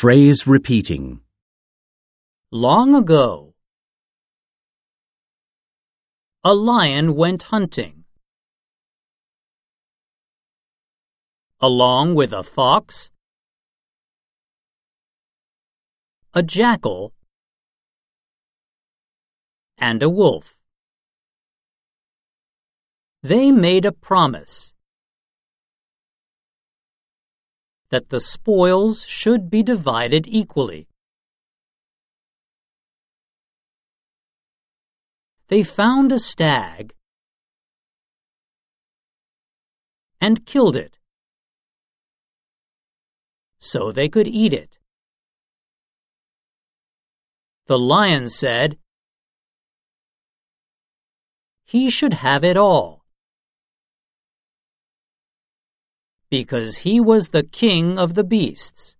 Phrase repeating. Long ago, a lion went hunting. Along with a fox, a jackal, and a wolf. They made a promise that the spoils should be divided equally. They found a stag and killed it so they could eat it. The lion said, He should have it all. Because he was the king of the beasts.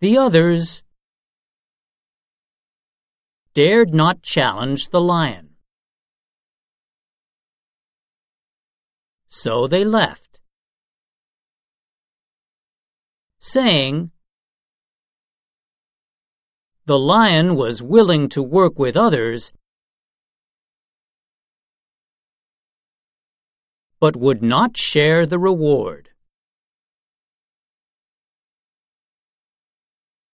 The others dared not challenge the lion. So they left, saying, The lion was willing to work with others but would not share the reward.